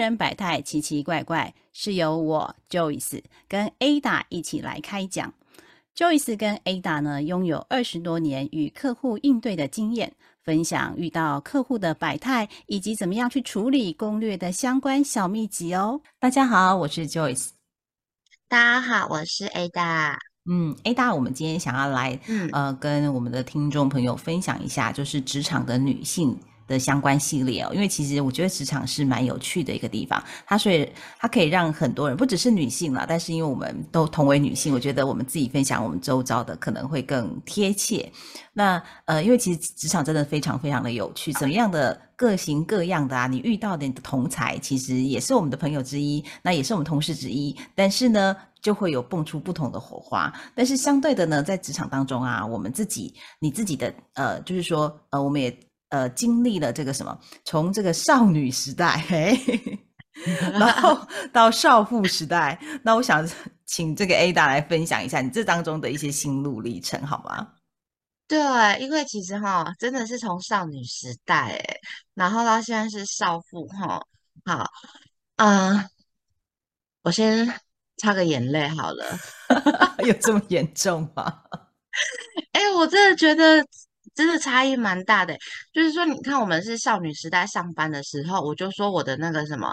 客人百态奇奇怪怪，是由我 Joyce 跟 Ada 一起来开讲。Joyce 跟 Ada 呢，拥有二十多年与客户应对的经验，分享遇到客户的百态以及怎么样去处理攻略的相关小秘籍哦。大家好，我是 Joyce。大家好，我是 Ada。嗯，Ada，我们今天想要来，嗯呃，跟我们的听众朋友分享一下，就是职场的女性的相关系列哦。因为其实我觉得职场是蛮有趣的一个地方，它所以它可以让很多人，不只是女性啦，但是因为我们都同为女性，我觉得我们自己分享我们周遭的可能会更贴切。那呃，因为其实职场真的非常非常的有趣，怎么样的各型各样的啊，你遇到的你的同才，其实也是我们的朋友之一，那也是我们同事之一，但是呢。就会有蹦出不同的火花，但是相对的呢，在职场当中啊，我们自己你自己的呃，就是说呃，我们也呃经历了这个什么，从这个少女时代，嘿，然后 到少妇时代，那我想请这个 Ada 来分享一下你这当中的一些心路历程，好吗？对，因为其实哈，真的是从少女时代哎，然后到现在是少妇哈。好，嗯、我先擦个眼泪好了。有这么严重吗？哎，我真的觉得真的差异蛮大的欸。就是说，你看我们是少女时代上班的时候，我就说我的那个什么，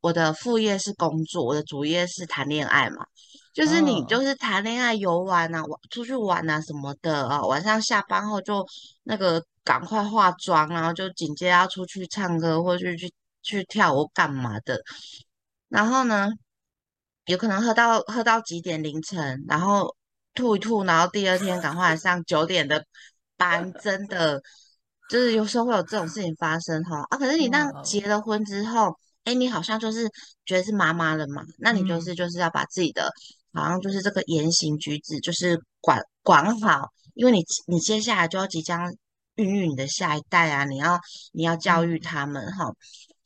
我的副业是工作，我的主业是谈恋爱嘛。就是你就哦，是谈恋爱、游玩啊、玩出去玩啊什么的啊，晚上下班后就那个赶快化妆，然后就紧接着要出去唱歌或者去去跳舞干嘛的。然后呢，有可能喝到喝到几点凌晨，然后吐一吐，然后第二天赶快上九点的班，真的就是有时候会有这种事情发生哈啊。可是你那哦，结了婚之后，哎，你好像就是觉得是妈妈了嘛，那你就嗯是就是要把自己的好像就是这个言行举止就是管管好，因为你你接下来就要即将孕育你的下一代啊，你要你要教育嗯。他们哈。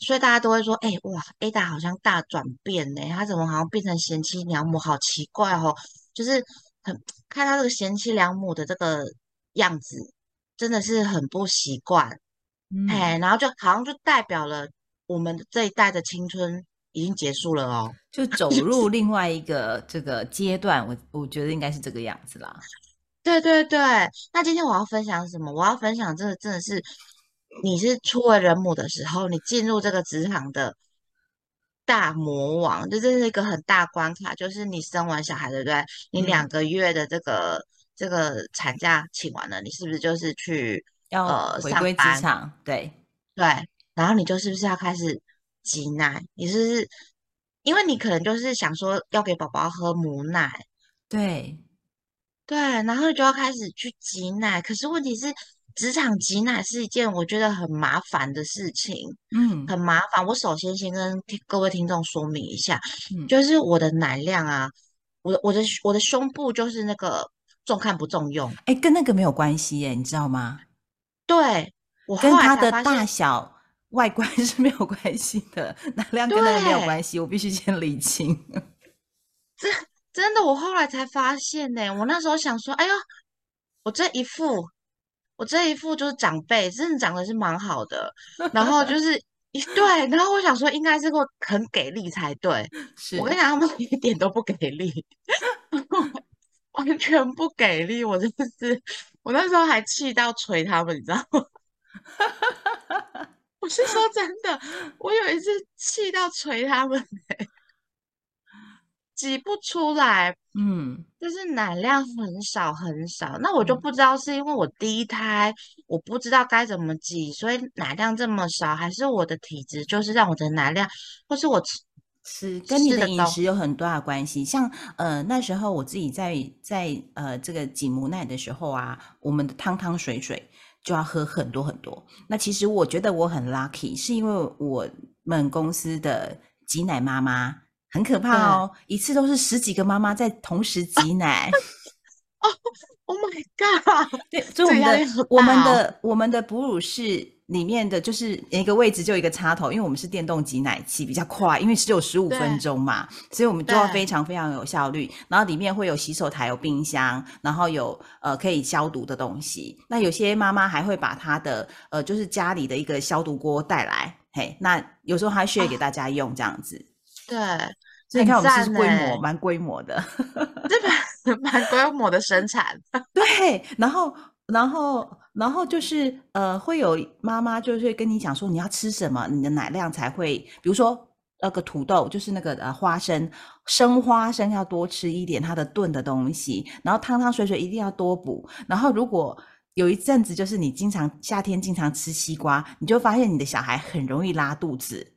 所以大家都会说，哎、哇，Ada 好像大转变呢，她怎么好像变成贤妻良母，好奇怪哦。就是很看她这个贤妻良母的这个样子，真的是很不习惯，嗯，嘿，然后就好像就代表了我们这一代的青春已经结束了哦。就走入另外一个这个阶段，我我觉得应该是这个样子啦。对对对，那今天我要分享什么？我要分享这个真的是，你是初为人母的时候，你进入这个职场的大魔王，就这是一个很大关卡，就是你生完小孩，对不对？你两嗯，个月的这个这个产假请完了，你是不是就是去要呃回归职？场，对对，然后你就是不是要开始挤奶？你是不是因为你可能就是想说要给宝宝喝母奶，对，对，然后就要开始去挤奶。可是问题是，职场挤奶是一件我觉得很麻烦的事情，嗯很麻烦。我首先先跟各位听众说明一下，嗯，就是我的奶量啊，我的我的我的胸部就是那个重看不重用。哎，跟那个没有关系耶，你知道吗？对，我跟后来它的大小、外观是没有关系的，哪量跟那个没有，关系，我必须先理清。真的，我后来才发现呢、我那时候想说，哎呦，我这一副，我这一副就是长辈，真的长得是蛮好的，然后就是一对，然后我想说应该是会很给力才对。是我跟，你讲，他们一点都不给力，完全不给力，我真的是，我那时候还气到捶他们，你知道吗？我是说真的，我有一次气到捶他们，挤不出来。嗯就是奶量很少很少，那我就嗯，不知道是因为我第一胎，我不知道该怎么挤，所以奶量这么少，还是我的体质就是让我的奶量，或是我吃是跟你的饮食有很大的关系。像呃那时候我自己在在呃这个挤母奶的时候啊，我们的汤汤水水就要喝很多很多。那其实我觉得我很 lucky，是因为我们公司的挤奶妈妈很可怕哦，一次都是十几个妈妈在同时挤奶。哦，Oh my God，对，所以我这个们的我们。的我们的哺乳室里面的就是一个位置就一个插头，因为我们是电动挤奶器，比较快，因为只有十五分对钟嘛，所以我们就要非常非常有效率。然后里面会有洗手台、有冰箱，然后有呃可以消毒的东西。那有些妈妈还会把她的呃就是家里的一个消毒锅带来。嘿，那有时候还 share 给大家用这样子。对，所以你看我们是规模欸蛮规模的。这 蛮蛮规模的生产。对，然后，然后，然后就是呃，会有妈妈就是跟你讲说你要吃什么，你的奶量才会，比如说那个土豆，就是那个呃花生，生花生要多吃一点它的炖的东西，然后汤汤水水一定要多补。然后如果有一阵子就是你经常夏天经常吃西瓜，你就发现你的小孩很容易拉肚子。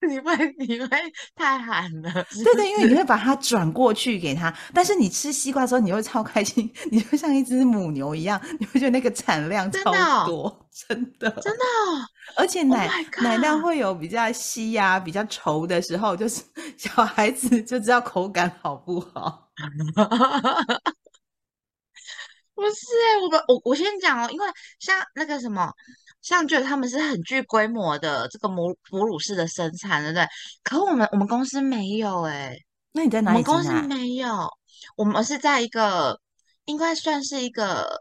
你会你会太寒了，对对，因为你会把它转过去给他，但是你吃西瓜的时候，你会超开心，你就像一只母牛一样，你会觉得那个产量超多，真的，真的哦。而且奶、奶量会有比较稀呀、比较稠的时候，就是 小孩子就知道口感好不好。不是欸，我们我我先讲哦，因为像那个什么，像觉得他们是很具规模的这个母母乳式的生产，对不对？可我们我们公司没有哎、那你在我哪里我们公司？没有，我们是在一个应该算是一个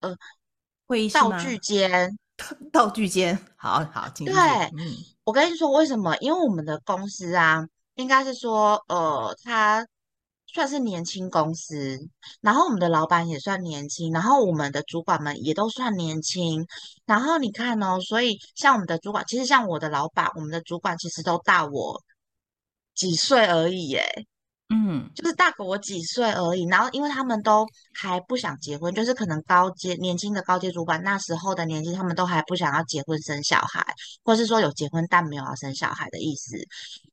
呃会议室？道具间。道具间，好好，请。对嗯，我跟你说为什么？因为我们的公司啊，应该是说，呃，它算是年轻公司，然后我们的老板也算年轻，然后我们的主管们也都算年轻。然后你看哦，所以像我们的主管，其实像我的老板，我们的主管其实都大我几岁而已，耶。嗯，就是大个我几岁而已，然后因为他们都还不想结婚，就是可能高阶年轻的高阶主管那时候的年纪，他们都还不想要结婚生小孩，或是说有结婚但没有要生小孩的意思。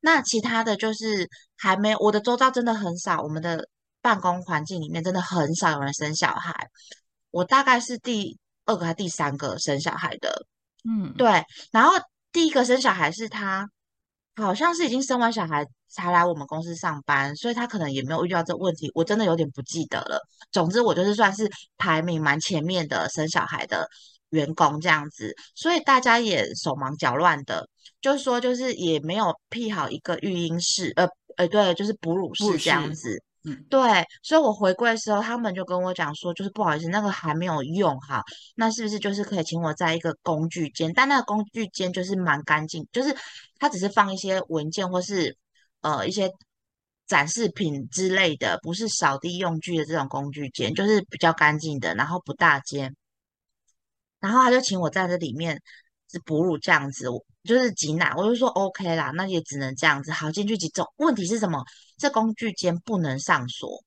那其他的就是还没有，我的周遭真的很少，我们的办公环境里面真的很少有人生小孩。我大概是第二个还第三个生小孩的，嗯，对，然后第一个生小孩是他，好像是已经生完小孩才来我们公司上班，所以他可能也没有遇到这个问题，我真的有点不记得了。总之，我就是算是排名蛮前面的生小孩的员工这样子，所以大家也手忙脚乱的，就是说就是也没有辟好一个育婴室，呃呃，对，就是哺乳室这样子。对，所以我回归的时候，他们就跟我讲说，就是不好意思，那个还没有用哈，那是不是就是可以请我在一个工具间？但那个工具间就是蛮干净，就是它只是放一些文件或是呃一些展示品之类的，不是扫地用具的这种工具间，就是比较干净的，然后不大间。然后他就请我在这里面是哺乳这样子，我就是挤奶，我就说 OK 啦，那也只能这样子。好，进去挤走。问题是什么？这工具间不能上锁，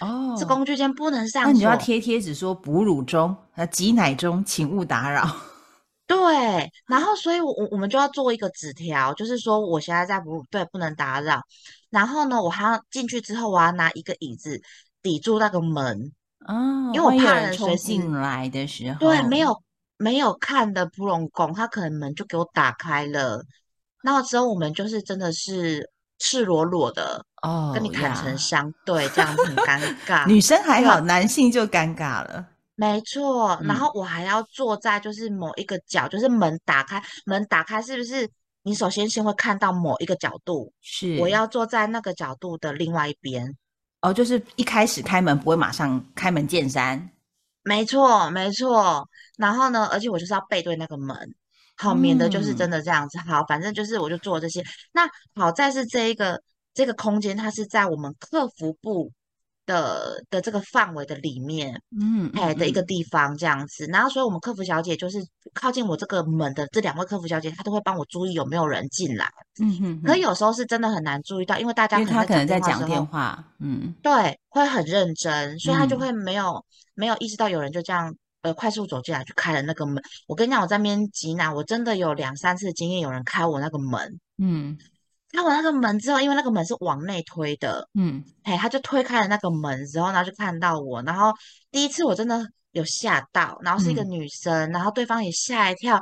哦，这工具间不能上锁那你就要。贴贴纸说哺乳中，呃，挤奶中，请勿打扰。对，然后所以我，我我们就要做一个纸条，就是说我现在在哺乳，对，不能打扰。然后呢，我还要进去之后，我要拿一个椅子抵住那个门，哦，因为我怕人人随时冲进来的时候，对，没有没有看的普龙宫，他可能门就给我打开了。那之后我们就是真的是赤裸裸的哦跟你坦诚相对，这样子很尴 尬。女生还好，男性就尴尬了。没错，然嗯后我还要坐在就是某一个角，就是门打开，门打开是不是？你首先先会看到某一个角度，是，我要坐在那个角度的另外一边。哦，就是一开始开门不会马上开门见山。没错，没错。然后呢，而且我就是要背对那个门，好，免得就是真嗯的这样子。好，反正就是我就做这些。那好在是这一个这个空间，它是在我们客服部的的这个范围的里面，嗯，哎的一个嗯地方这样子。然后，所以我们客服小姐就是靠近我这个门的这两位客服小姐，她都会帮我注意有没有人进来。嗯哼哼，可有时候是真的很难注意到，因为大家因为他可能在讲电话的时候电话，嗯对，会很认真，所以她就嗯会没有、没有意识到有人就这样呃快速走进来就开了那个门。我跟你讲，我在那边挤奶，我真的有两三次经验，有人开我那个门，嗯。开我那个门之后，因为那个门是往内推的，嗯，嘿，他就推开了那个门之后，然后就看到我，然后第一次我真的有吓到，然后是一个嗯。女生，然后对方也吓一跳，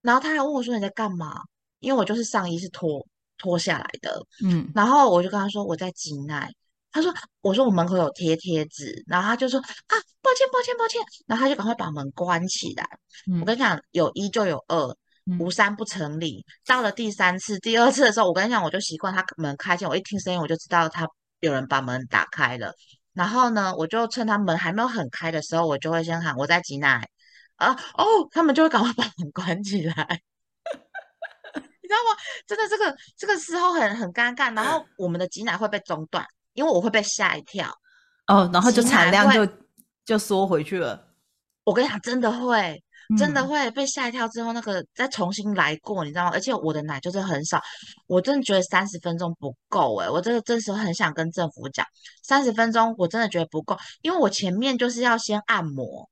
然后他还问我说你在干嘛？因为我就是上衣是脱脱下来的，嗯。然后我就跟他说我在挤奶，他说我说我门口有贴贴纸，然后他就说啊抱歉抱歉抱歉，然后他就赶快把门关起来。嗯我跟你讲，有一就有二，嗯无三不成理。到了第三次、第二次的时候，我跟你讲，我就习惯他门开进，我一听声音我就知道他有人把门打开了。然后呢，我就趁他门还没有很开的时候，我就会先喊我在挤奶，啊哦，他们就会赶快把门关起来，你知道吗？真的这个这个时候很很尴尬，然后我们的挤奶会被中断，因为我会被吓一跳。哦，然后就产量就就缩回去了。我跟你讲，真的会，真的嗯，会被吓一跳之后，那个再重新来过，你知道吗？而且我的奶就是很少，我真的觉得三十分钟不够诶，我这个这时候很想跟政府讲，三十分钟我真的觉得不够，因为我前面就是要先按摩，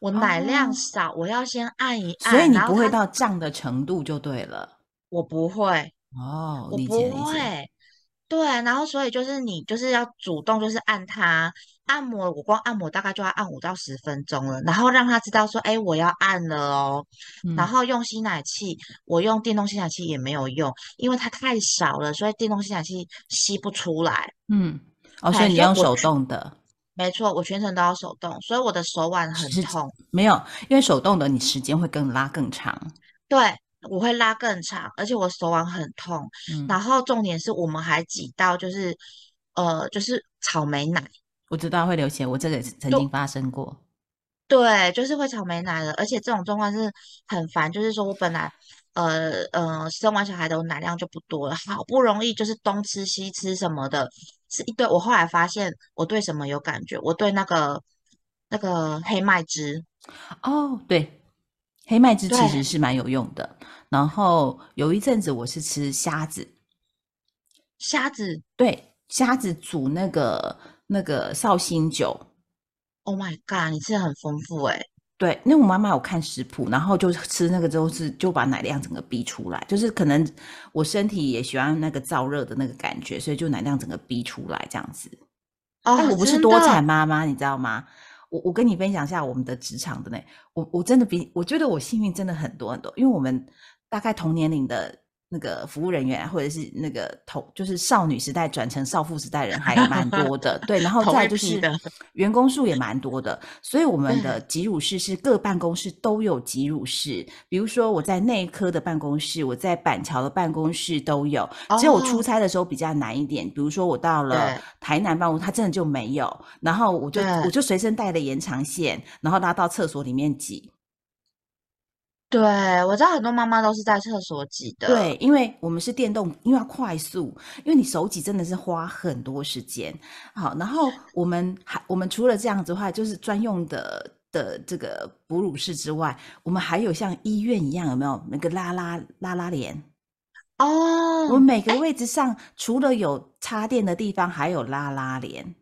我奶量哦，少，我要先按一按所以你不会到胀的程度就对了。我不会，哦，我不。会，对，然后所以就是你就是要主动就是按它按摩，我光按摩大概就要按五到十分钟了，然后让他知道说，哎，我要按了哦。然嗯后用吸奶器，我用电动吸奶器也没有用，因为它太少了，所以电动吸奶器吸不出来。嗯，哦，所哎，以你用手动的，没错，我全程都要手动，所以我的手腕很痛。没有，因为手动的你时间会更拉更长。对，我会拉更长，而且我手腕很痛。嗯，然后重点是我们还挤到就是呃就是草莓奶。我知道会流血，我这个也是曾经发生过。对，就是会草莓奶的，而且这种状况是很烦。就是说我本来呃呃生完小孩的我奶量就不多了，好不容易就是东吃西吃什么的，是一堆。我后来发现我对什么有感觉，我对那个那个黑麦汁，哦，对，黑麦汁其实，是蛮有用的。然后有一阵子我是吃虾子，虾子对，虾子煮那个那个绍兴酒，，Oh my god，你吃的很丰富诶。对，那我妈妈有看食谱，然后就吃那个之后是就把奶量整个逼出来，就是可能我身体也喜欢那个燥热的那个感觉，所以就奶量整个逼出来这样子。但哦，我不是多产的，妈妈，你知道吗？我我跟你分享一下我们的职场的呢，我我真的比我觉得我幸运真的很多很多，因为我们大概同年龄的那个服务人员啊或者是那个同就是少女时代转成少妇时代人还蛮多的，对，然后再就是员工数也蛮多的，所以我们的对，挤乳室是各办公室都有挤乳室，比如说我在内科的办公室，我在板桥的办公室都有，只有我出哦，差的时候比较难一点，比如说我到了台南办公，它真的就没有，然后我就我就随身带了延长线，然后拉到厕所里面挤。对，我知道很多妈妈都是在厕所挤的。对，因为我们是电动，因为要快速，因为你手挤真的是花很多时间。好，然后我们还我们除了这样子的话，就是专用的的这个哺乳室之外，我们还有像医院一样，有没有那个拉拉拉拉帘？哦我们哦，每个位置上除了有插电的地方，还有拉拉帘。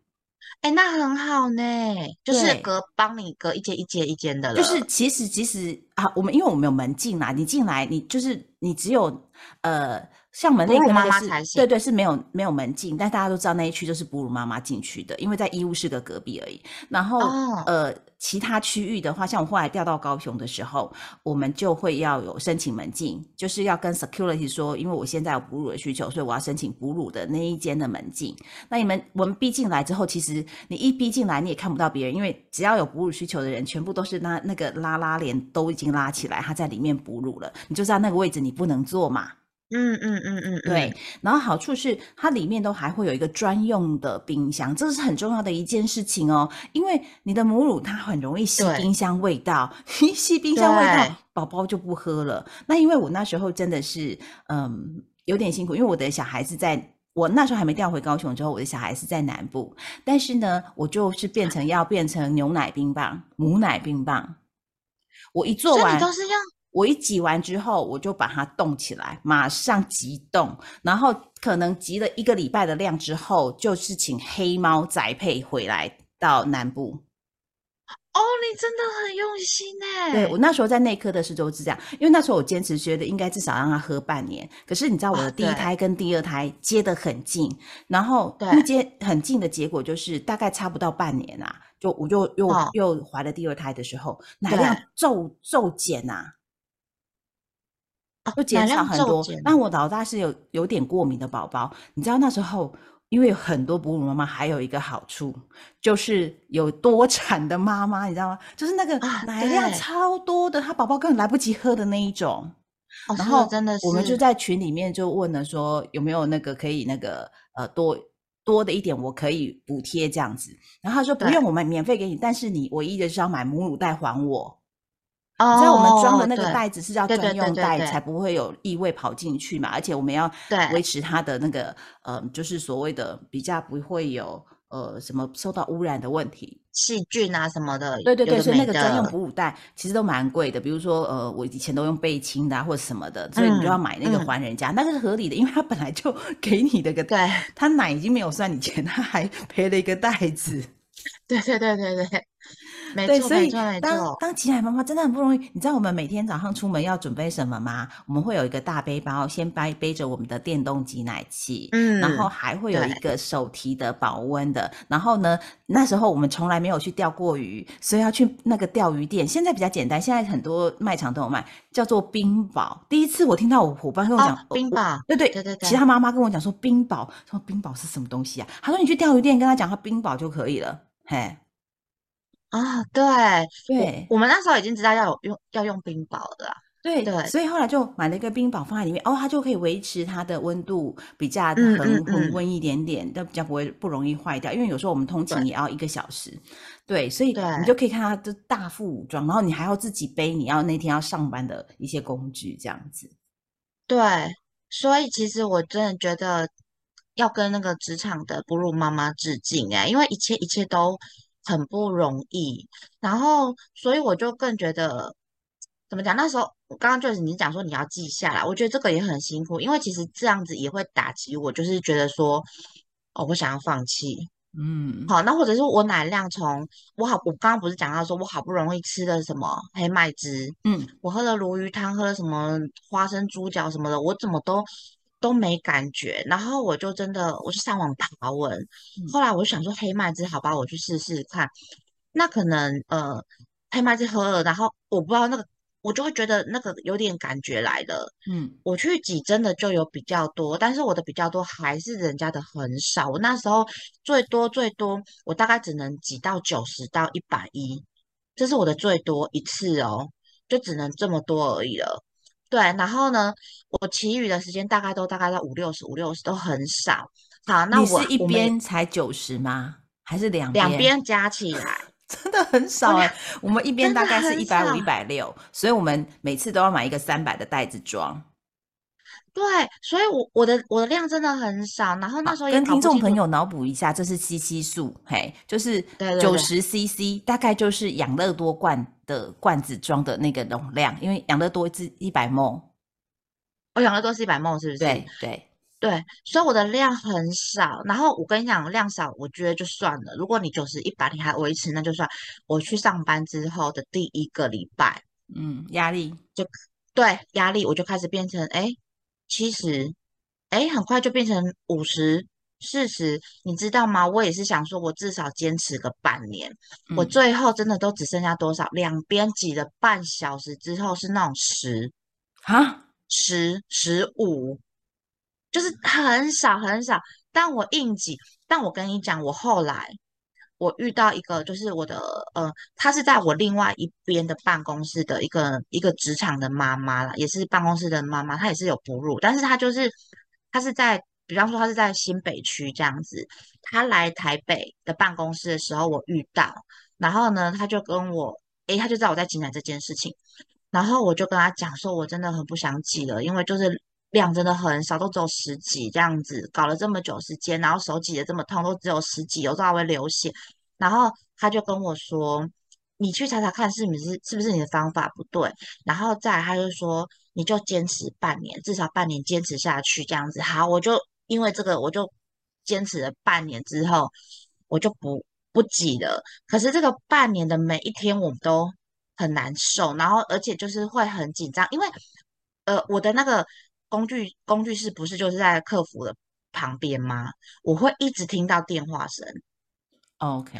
哎，那很好呢，就是，隔帮你隔一间一间一间的了就是。其实其实啊，我们因为我们有门禁啦，你进来你就是你只有呃，像我们那个那个是。对对是没有没有门禁，但大家都知道那一区就是哺乳妈妈进去的，因为在医务室的隔壁而已。然后哦，呃，其他区域的话，像我后来调到高雄的时候，我们就会要有申请门禁，就是要跟 security 说，因为我现在有哺乳的需求，所以我要申请哺乳的那一间的门禁。那你们我们逼进来之后，其实你一逼进来，你也看不到别人，因为只要有哺乳需求的人，全部都是那那个拉拉链都已经拉起来，他在里面哺乳了，你就知道那个位置你不能坐嘛。嗯嗯嗯嗯对，嗯，然后好处是它里面都还会有一个专用的冰箱，这是很重要的一件事情哦。因为你的母乳它很容易吸冰箱味道，一吸冰箱味道，，宝宝就不喝了。那因为我那时候真的是嗯有点辛苦，因为我的小孩子在。我那时候还没调回高雄之后，我的小孩是在南部，但是呢，我就是变成要变成牛奶冰棒、母奶冰棒。我一做完，都是用我一挤完之后，我就把它冻起来，马上急冻，然后可能急了一个礼拜的量之后，就是请黑猫宅配回来到南部。哦，你真的很用心对我哎。那时候在内科的时候是这样，因为那时候我坚持觉得应该至少让他喝半年。可是你知道我啊，的第一胎跟第二胎接得很近，然后接很近的结果就是大概差不到半年啊，就我就又哦，又怀了第二胎的时候，奶量对，骤骤减啊，哦，就减少很多。那我老大是有有点过敏的宝宝，你知道那时候，因为很多哺乳妈妈还有一个好处，就是有多产的妈妈，你知道吗？就是那个啊，奶量，超多的，她宝宝根本来不及喝的那一种。哦，然后真的真的我们就在群里面就问了说有没有那个可以那个呃多多的一点，我可以补贴这样子。然后他说不，用，我们免费给你，但是你唯一的是要买母乳袋还我。哦，你知道我们装的那个袋子是要专用袋，才不会有异味跑进去嘛，而且我们要对维持它的那个呃，就是所谓的比较不会有呃什么受到污染的问题。细菌啊什么的，对对对，所以那个专用哺乳袋其实都蛮贵的，比如说呃，我以前都用贝亲的、啊、或者什么的，所以你就要嗯买那个嗯还人家，那个是合理的，因为他本来就 给你的个，对他奶已经没有算你钱，他还 赔了一个袋子。对对对对对，没对，所以当错，当挤奶妈妈真的很不容易。你知道我们每天早上出门要准备什么吗？我们会有一个大背包，先背背着我们的电动挤奶器，嗯，然后还会有一对个手提的保温的。然后呢，那时候我们从来没有去钓过鱼，所以要去那个钓鱼店。现在比较简单，现在很多卖场都有卖，叫做冰宝。第一次我听到我伙伴跟我讲、哦，冰宝。对对对对其他妈妈跟我讲说冰宝，说冰宝是什么东西啊？他说你去钓鱼店跟他讲，他冰宝就可以了。嘿，啊，对对我们那时候已经知道要有用要用冰雹的啦，对对所以后来就买了一个冰雹放在里面，哦，它就可以维持它的温度比较嗯恒恒温一点点，但比较不会不容易坏掉。因为有时候我们通勤也要一个小时，对，所以对你就可以看它的大副武装，然后你还要自己背你要那天要上班的一些工具，这样子。对，所以其实我真的觉得要跟那个职场的哺乳妈妈致敬哎，因为一切一切都很不容易，然后所以我就更觉得怎么讲？那时候我刚刚就是你讲说你要记下来，我觉得这个也很辛苦，因为其实这样子也会打击我，就是觉得说哦，我想要放弃。嗯，好，那或者是我奶量从我好，我刚刚不是讲到说我好不容易吃了什么黑麦汁，嗯，我喝了鲈鱼汤，喝了什么花生猪脚什么的，我怎么都都没感觉。然后我就真的我就上网爬文，嗯后来我就想说黑麦汁，好吧，我去试试看。那可能呃黑麦汁喝了，然后我不知道那个，我就会觉得那个有点感觉来了。嗯，我去挤真的就有比较多，但是我的比较多还是人家的很少。我那时候最多最多，我大概只能挤到九十到一百一，这是我的最多一次哦，就只能这么多而已了。对，然后呢，我其余的时间大概都大概在五六十、五六十都很少。好，那你我是一边才九十吗？还是两两边加起来，真的很少哎、我们一边大概是很一百五、少一百六，所以我们每次都要买一个三百的袋子装。对，所以我我的我的量真的很少。然后那时候也跟听众朋友脑补一下，这是七七数，嘿，就是九十 CC，大概就是养乐多罐的罐子装的那个容量，因为养乐多是一百 ml，我养乐多是一百梦，是不是？对对，对，所以我的量很少。然后我跟你讲，量少，我觉得就算了。如果你九十一百你还维持，那就算。我去上班之后的第一个礼拜，嗯，压力就，对压力我就开始变成哎七十，哎很快就变成五十、四十，你知道吗？我也是想说，我至少坚持个半年。我嗯最后真的都只剩下多少？两边挤了半小时之后是那种十。啊，十、十五，就是很少很少。但我硬挤，但我跟你讲，我后来我遇到一个，就是我的呃，她是在我另外一边的办公室的一个一个职场的妈妈啦，也是办公室的妈妈，她也是有哺乳，但是她就是她是在，比方说她是在新北区这样子，她来台北的办公室的时候，我遇到，然后呢，她就跟我，诶，她就知道我在挤奶这件事情。然后我就跟她讲说，我真的很不想挤了，因为就是量真的很少，都只有十几这样子，搞了这么久时间，然后手挤的这么痛，都只有十几，有时候还会流血。然后他就跟我说，你去查查看是不是是不是你的方法不对，然后再他就说，你就坚持半年，至少半年坚持下去这样子。好，我就因为这个，我就坚持了半年之后，我就不不挤了。可是这个半年的每一天，我们都很难受，然后而且就是会很紧张，因为呃，我的那个工具工具室不是就是在客服的旁边吗？我会一直听到电话声，OK，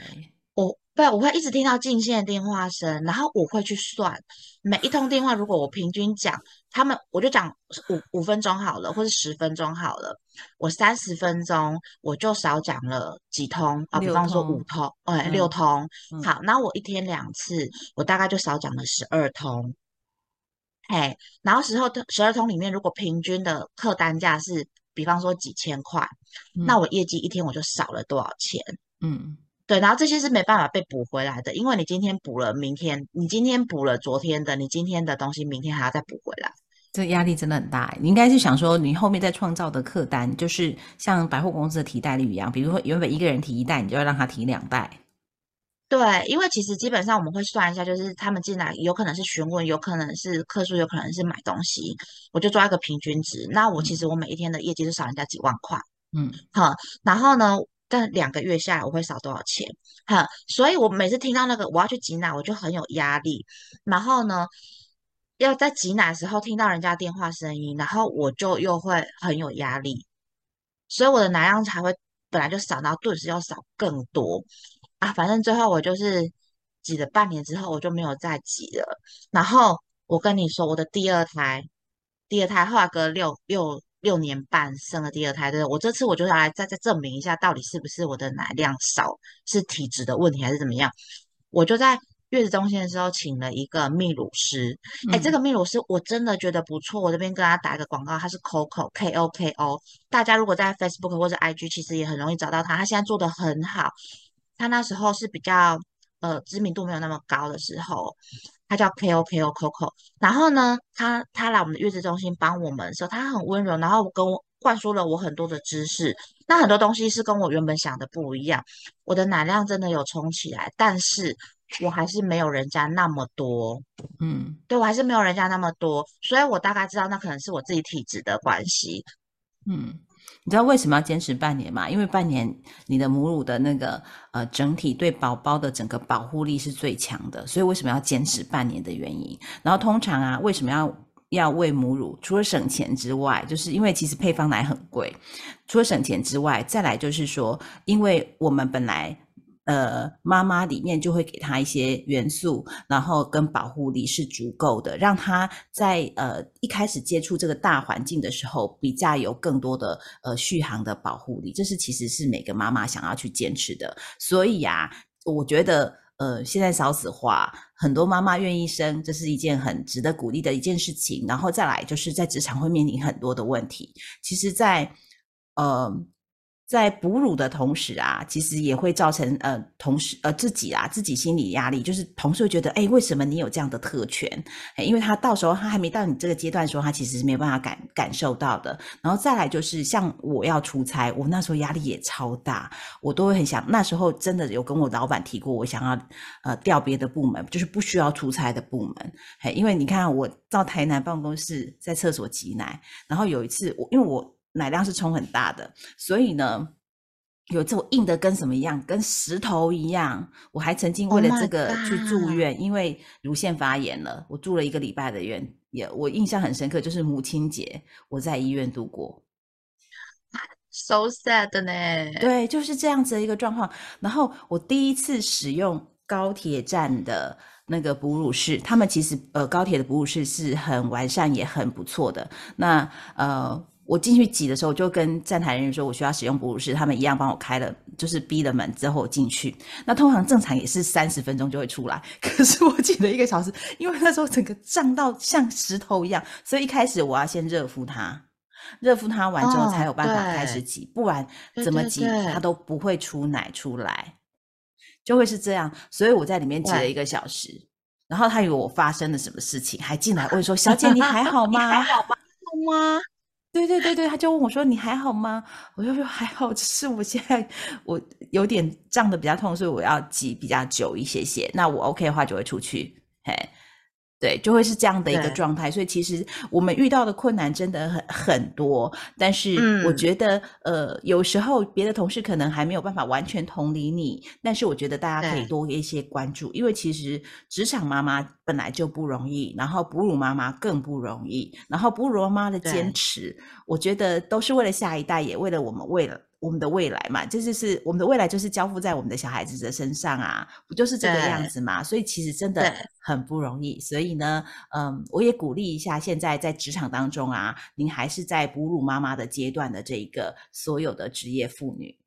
我对我会一直听到进线的电话声，然后我会去算每一通电话，如果我平均讲他们，我就讲五五分钟好了，或是十分钟好了，我三十分钟我就少讲了几通啊，比方说五通，哎，嗯六通，嗯好，那我一天两次，我大概就少讲了十二通。嘿，然后十二通十二通里面，如果平均的客单价是，比方说几千块，那嗯我业绩一天我就少了多少钱？嗯对，然后这些是没办法被补回来的，因为你今天补了，明天你今天补了昨天的，你今天的东西明天还要再补回来。这压力真的很大。你应该是想说，你后面再创造的客单，就是像百货公司的提袋率一样，比如说原本一个人提一袋，你就要让他提两袋。对，因为其实基本上我们会算一下，就是他们进来有可能是询问，有可能是客数，有可能是买东西，我就抓一个平均值。那我其实我每一天的业绩是少人家几万块，嗯，好，然后呢，但两个月下来我会少多少钱？哈，所以我每次听到那个我要去挤奶，我就很有压力。然后呢，要在挤奶的时候听到人家电话声音，然后我就又会很有压力，所以我的奶量才会本来就少，然后顿时要少更多。啊，反正最后我就是挤了半年之后，我就没有再挤了。然后我跟你说，我的第二胎，第二胎后来隔六六六年半生了第二胎，对？我这次我就要来再再证明一下，到底是不是我的奶量少，是体质的问题还是怎么样？我就在月子中心的时候请了一个泌乳师，哎，这个泌乳师我真的觉得不错，我这边跟他打一个广告，他是 Coco K O K O，大家如果在 Facebook 或者 IG，其实也很容易找到他，他现在做的很好。他那时候是比较呃知名度没有那么高的时候，他叫 K O K O Coco。然后呢，他他来我们的月子中心帮我们的时候，他很温柔，然后跟我灌输了我很多的知识。那很多东西是跟我原本想的不一样。我的奶量真的有冲起来，但是我还是没有人家那么多。嗯，对我还是没有人家那么多，所以我大概知道那可能是我自己体质的关系。嗯。你知道为什么要坚持半年吗？因为半年你的母乳的那个呃整体对宝宝的整个保护力是最强的，所以为什么要坚持半年的原因。然后通常啊，为什么要要喂母乳？除了省钱之外，就是因为其实配方奶很贵。除了省钱之外，再来就是说，因为我们本来。呃，妈妈里面就会给他一些元素，然后跟保护力是足够的，让他在呃一开始接触这个大环境的时候，比较有更多的呃续航的保护力。这是其实是每个妈妈想要去坚持的。所以呀，我觉得呃现在少子化，很多妈妈愿意生，这是一件很值得鼓励的一件事情。然后再来就是在职场会面临很多的问题。其实，在呃。在哺乳的同时啊，其实也会造成呃，同时呃自己啊自己心理压力，就是同事会觉得，哎，为什么你有这样的特权？因为他到时候他还没到你这个阶段的时候，他其实是没有办法感感受到的。然后再来就是像我要出差，我那时候压力也超大，我都会很想，那时候真的有跟我老板提过，我想要呃调别的部门，就是不需要出差的部门。哎，因为你看我到台南办公室，在厕所挤奶，然后有一次我因为我。奶量是冲很大的，所以呢，有这种硬的跟什么一样，跟石头一样。我还曾经为了这个去住院，因为乳腺发炎了，我住了一个礼拜的院。也我印象很深刻，就是母亲节我在医院度过。So sad 呢？对，就是这样子的一个状况。然后我第一次使用高铁站的那个哺乳室，他们其实呃高铁的哺乳室是很完善也很不错的。那呃。我进去挤的时候，就跟站台人员说，我需要使用哺乳室，他们一样帮我开了，就是逼了门之后我进去。那通常正常也是三十分钟就会出来，可是我挤了一个小时，因为那时候整个胀到像石头一样，所以一开始我要先热敷它，热敷它完之后才有办法开始挤，不然怎么挤它都不会出奶出来，就会是这样。所以我在里面挤了一个小时，然后他以为我发生了什么事情，还进来问说：“ 小姐，你还好吗？还好吗？？”对对对对，他就问我说：“你还好吗？”我就说：“还好，只是我现在我有点胀的比较痛，所以我要挤比较久一些些。那我 OK 的话，就会出去。”嘿。对，就会是这样的一个状态，所以其实我们遇到的困难真的很很多，但是我觉得，呃，有时候别的同事可能还没有办法完全同理你，但是我觉得大家可以多一些关注，因为其实职场妈妈本来就不容易，然后哺乳妈妈更不容易，然后哺乳妈妈的坚持，我觉得都是为了下一代，也为了我们为了。我们的未来嘛，这就是我们的未来，就是交付在我们的小孩子的身上啊，不就是这个样子嘛？所以其实真的很不容易。所以呢，嗯，我也鼓励一下，现在在职场当中啊，您还是在哺乳妈妈的阶段的这一个所有的职业妇女。